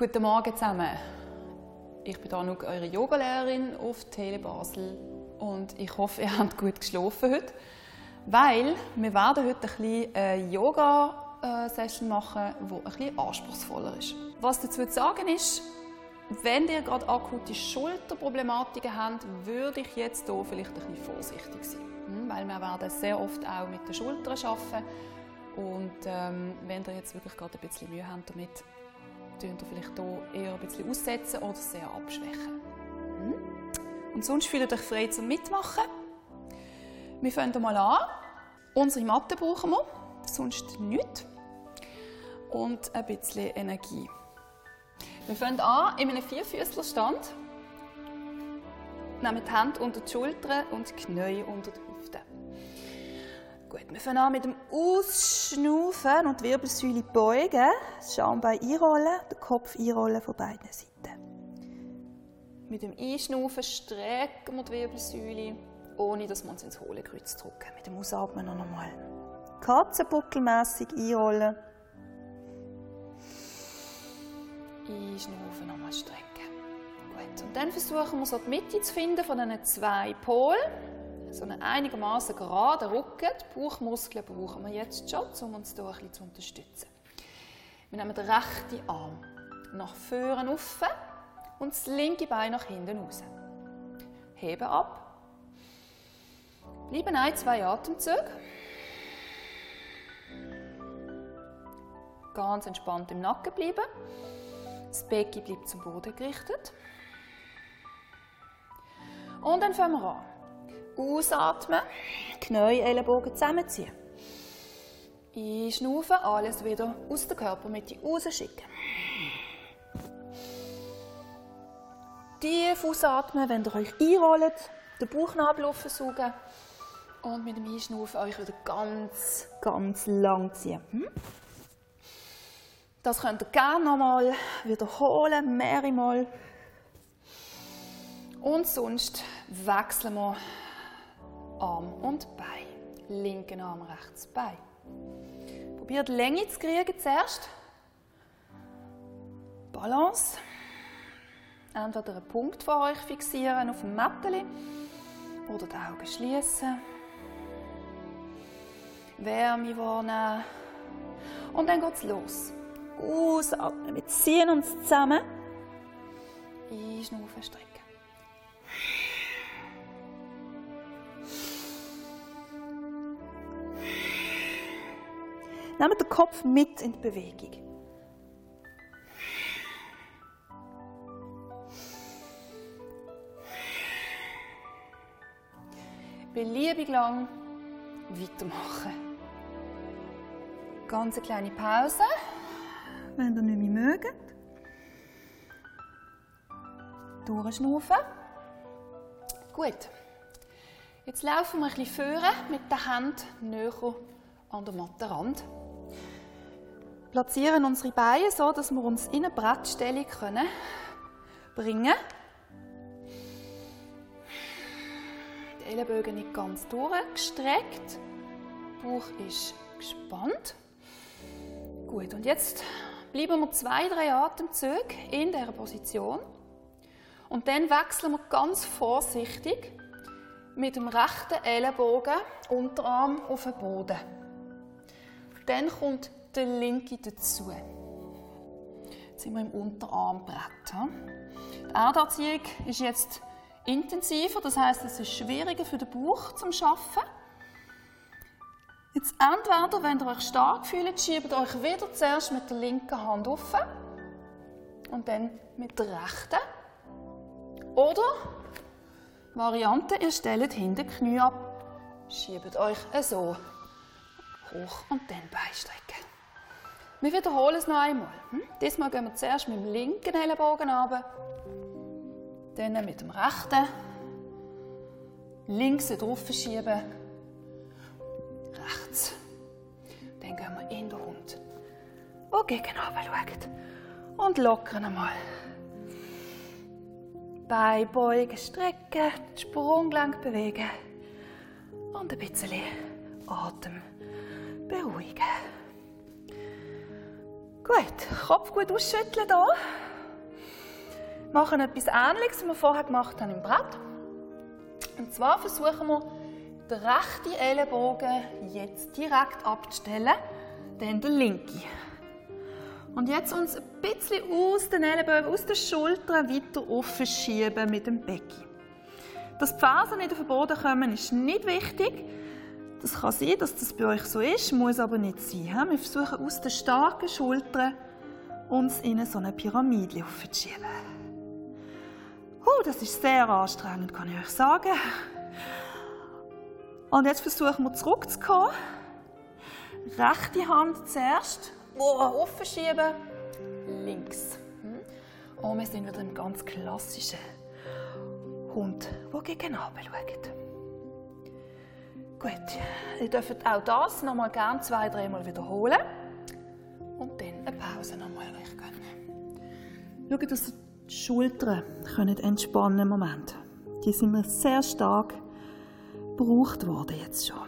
Guten Morgen zusammen. Ich bin Anouk, eure Yogalehrerin auf Tele Basel und ich hoffe, ihr habt gut geschlafen heute, weil wir werden heute ein bisschen eine Yoga-Session machen, die ein bisschen anspruchsvoller ist. Was dazu zu sagen ist, wenn ihr gerade akute Schulterproblematiken habt, würde ich jetzt hier vielleicht ein bisschen vorsichtig sein. Hm, weil wir werden sehr oft auch mit den Schultern arbeiten. Und ähm, wenn ihr jetzt wirklich gerade ein bisschen Mühe habt damit, könnt ihr vielleicht hier eher ein bisschen aussetzen oder sehr abschwächen. Hm? Und sonst fühlt euch frei zum Mitmachen. Wir fangen mal an. Unsere Matte brauchen wir, sonst nichts. Und ein bisschen Energie. Wir fangen an in einem Vierfüßlerstand. Nehmen die Hände unter die Schultern und die Knie unter die. Gut, wir fangen an mit dem Ausschnaufen und die Wirbelsäule beugen, das Schambein einrollen, den Kopf einrollen von beiden Seiten. Mit dem Einschnaufen strecken wir die Wirbelsäule, ohne dass wir uns ins hohle Kreuz drücken. Mit dem Ausatmen noch einmal. Katzenbuckelmässig einrollen. Einschnaufen, nochmal strecken. Gut. Und dann versuchen wir so die Mitte zu finden von diesen zwei Polen. So einen einigermaßen geraden Rücken. Die Bauchmuskeln brauchen wir jetzt schon, um uns hier ein bisschen zu unterstützen. Wir nehmen den rechten Arm nach vorne auf und das linke Bein nach hinten raus. Heben ab. Bleiben ein, zwei Atemzüge. Ganz entspannt im Nacken bleiben. Das Becken bleibt zum Boden gerichtet. Und dann fangen wir an. Ausatmen, Knie, Ellenbogen zusammenziehen. Einschnaufen, alles wieder aus der Körpermitte rausschicken. Tief ausatmen, wenn ihr euch einrollt, den Bauchnabel aufsaugen und mit dem Einschnaufen euch wieder ganz, ganz lang ziehen. Hm? Das könnt ihr gerne nochmal wiederholen, mehrere Mal. Und sonst wechseln wir Arm und Bein. Linken Arm, rechts Bein. Probiert Länge zu kriegen zuerst. Balance. Entweder einen Punkt vor euch fixieren auf dem Mätteli oder die Augen schließen. Wärme wahrnehmen. Und dann geht es los. Ausatmen. Wir ziehen uns zusammen. Einschnaufen, strecken. Nehmt den Kopf mit in die Bewegung. Beliebig lang weitermachen. Ganz eine kleine Pause, wenn ihr nicht mehr mögt. Durchschnaufen. Gut. Jetzt laufen wir ein bisschen vorne mit den Händen näher an der Mattenrand. Platzieren unsere Beine so, dass wir uns in eine Brettstellung können bringen Die Ellenbögen nicht ganz durchgestreckt. Der Bauch ist gespannt. Gut, und jetzt bleiben wir zwei, drei Atemzüge in dieser Position. Und dann wechseln wir ganz vorsichtig mit dem rechten Ellenbogen, Unterarm auf den Boden. Dann kommt der linke dazu. Jetzt sind wir im Unterarmbrett. Die Erdanziehung ist jetzt intensiver, das heißt, es ist schwieriger für den Bauch zum Schaffen. Jetzt entweder, wenn ihr euch stark fühlt, schiebt euch wieder zuerst mit der linken Hand auf und dann mit der rechten. Oder Variante, ihr stellt hinten die Knie ab, schiebt euch so hoch und dann beistrecken. Wir wiederholen es noch einmal. Hm? Diesmal gehen wir zuerst mit dem linken Ellenbogen runter, dann mit dem rechten, links drauf schieben, rechts. Dann gehen wir in den Hund, der gegen schaut. Und lockern einmal. Beine beugen, strecken, die Sprunggelenk bewegen und ein bisschen Atem beruhigen. Gut, Kopf gut ausschütteln hier. machen etwas Ähnliches, wie wir vorher gemacht haben im Brett. Und zwar versuchen wir, den rechten Ellenbogen jetzt direkt abzustellen, dann den linken. Und jetzt uns ein bisschen aus den Ellenbogen, aus den Schultern weiter offen schieben mit dem Becken. Dass die Fersen nicht auf den Boden kommen, ist nicht wichtig. Das kann sein, dass das bei euch so ist, muss aber nicht sein. Wir versuchen aus den starken Schultern uns in so eine Pyramide aufzuschieben. Oh, das ist sehr anstrengend, kann ich euch sagen. Und jetzt versuchen wir zurückzukommen. Rechte Hand zuerst. Oh, schieben. Links. Hm? Und wir sind wieder im ganz klassischen Hund, der gegen schaut. Gut, ihr dürft auch das noch mal gerne zwei, dreimal wiederholen. Und dann eine Pause nochmal euch gönnen. Schaut, dass die Schultern können entspannen im Moment. Die sind mir sehr stark gebraucht worden jetzt schon.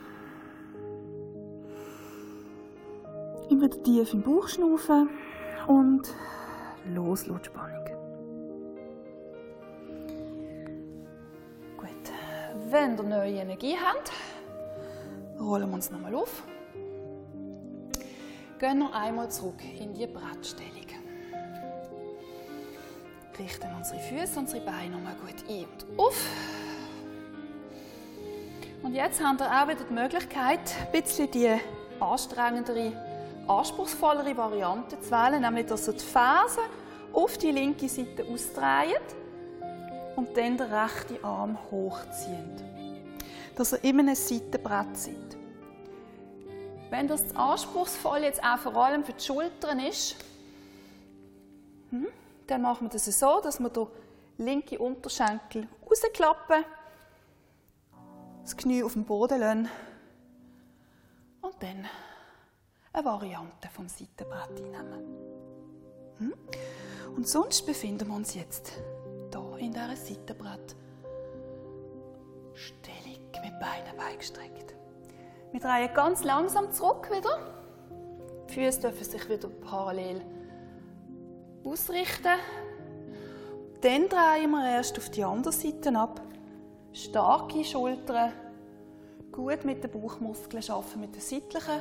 Immer wieder tief im Bauch schnaufen und los, die Spannung. Gut, wenn ihr neue Energie habt, rollen uns nochmal auf. Gehen noch einmal zurück in die Brettstellung. Richten unsere Füße, unsere Beine nochmal gut ein und auf. Und jetzt haben wir auch wieder die Möglichkeit, ein bisschen die anstrengendere, anspruchsvollere Variante zu wählen, nämlich dass ihr die Fersen auf die linke Seite ausdreht und dann den rechten Arm hochzieht. Dass ihr immer ein Seitenbrett seid. Wenn das anspruchsvoll jetzt auch vor allem für die Schultern ist, hm, dann machen wir das so, dass wir den linken Unterschenkel rausklappen das Knie auf dem Boden lassen und dann eine Variante vom Seitenbrett einnehmen. Hm? Und sonst befinden wir uns jetzt hier in dieser Seitenbrett Stellung mit Beinen beigestreckt. Wir drehen ganz langsam zurück wieder. Die Füße dürfen sich wieder parallel ausrichten. Dann drehen wir erst auf die andere Seite ab starke Schultern, gut mit den Bauchmuskeln arbeiten, mit den seitlichen.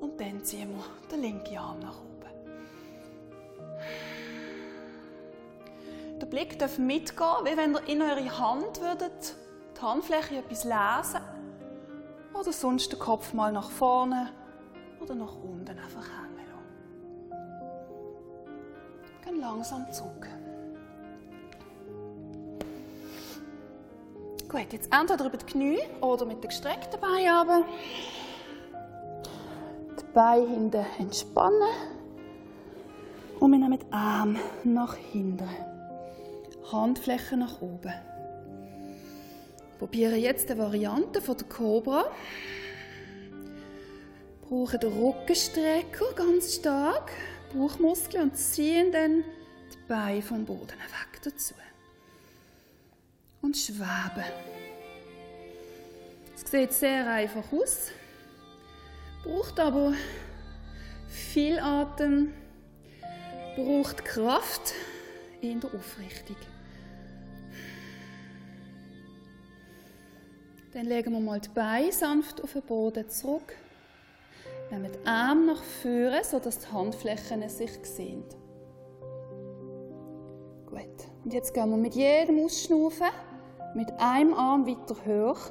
Und dann ziehen wir den linken Arm nach oben. Der Blick darf mitgehen, wie wenn ihr in eure Hand würdet, Handfläche etwas lesen oder sonst den Kopf mal nach vorne oder nach unten einfach hängen lassen. Gehen langsam zurück. Gut, jetzt entweder über die Knie oder mit den gestreckten Beinen runter. Die Beine hinten entspannen. Und wir nehmen die Arme nach hinten. Handflächen nach oben. Probieren jetzt die Variante von der Cobra. Brauchen den Rückenstrecker ganz stark, Bauchmuskeln und ziehen dann die Beine vom Boden weg dazu und schweben. Es sieht sehr einfach aus, braucht aber viel Atem, braucht Kraft in der Aufrichtung. Dann legen wir mal die Beine sanft auf den Boden zurück. Nehmen die Arme nach vorne, sodass die Handflächen sich sehen. Gut. Und jetzt gehen wir mit jedem Ausschnaufen mit einem Arm weiter hoch.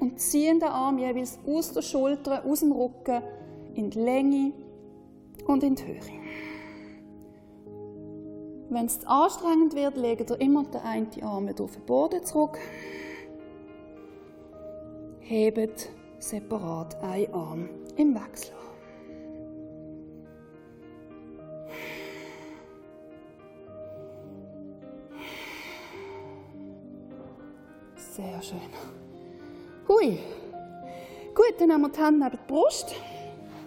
Und ziehen den Arm jeweils aus der Schulter, aus dem Rücken in die Länge und in die Höhe. Wenn es anstrengend wird, legt ihr immer den einen Arm auf den Boden zurück. Hebt separat einen Arm im Wechsel. Sehr schön. Hui. Gut, dann haben wir die Hände neben die Brust,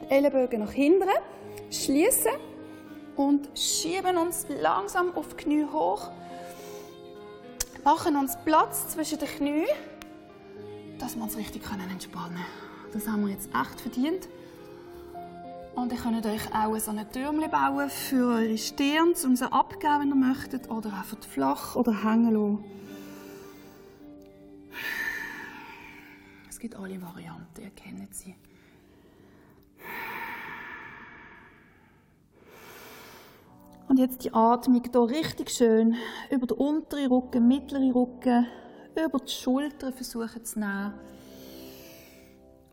die Ellenbogen nach hinten, schließen und schieben uns langsam auf die Knie hoch. Machen uns Platz zwischen den Knien, dass wir uns richtig entspannen können. Das haben wir jetzt echt verdient. Und ihr könnt euch auch so eine Türmchen bauen für eure Stirn, um sie abzugeben, wenn ihr möchtet. Oder einfach flach oder hängen lassen. Es gibt alle Varianten, ihr kennt sie. Und jetzt die Atmung hier richtig schön über den unteren Rücken, mittleren Rücken, über die Schultern versuchen zu nehmen.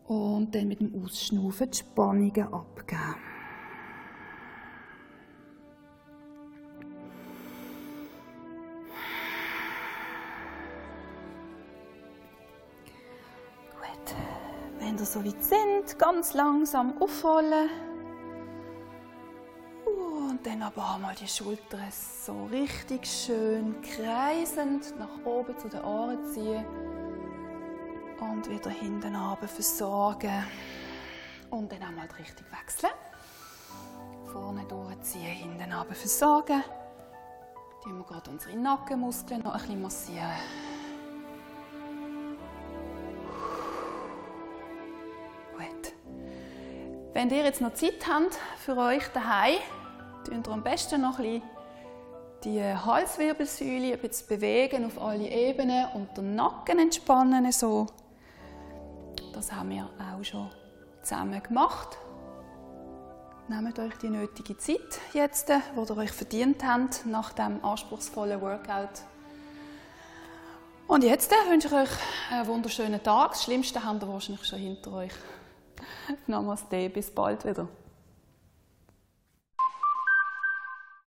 Und dann mit dem Ausschnaufen die Spannungen abgeben. Gut. Wenn ihr so weit sind, ganz langsam aufholen. Dann aber einmal die Schultern so richtig schön kreisend nach oben zu den Ohren ziehen. Und wieder hinten runter versorgen. Und dann einmal die Richtung wechseln. Vorne durchziehen, hinten runter versorgen. Die wir gerade unsere Nackenmuskeln noch ein bisschen massieren. Gut. Wenn ihr jetzt noch Zeit habt für euch daheim, tun ihr am besten noch ein die Halswirbelsäule ein bewegen auf alle Ebenen und den Nacken entspannen. So. Das haben wir auch schon zusammen gemacht. Nehmt euch die nötige Zeit jetzt, die ihr euch verdient habt nach dem anspruchsvollen Workout. Und jetzt wünsche ich euch einen wunderschönen Tag. Das Schlimmste habt ihr wahrscheinlich schon hinter euch. Namaste, bis bald wieder.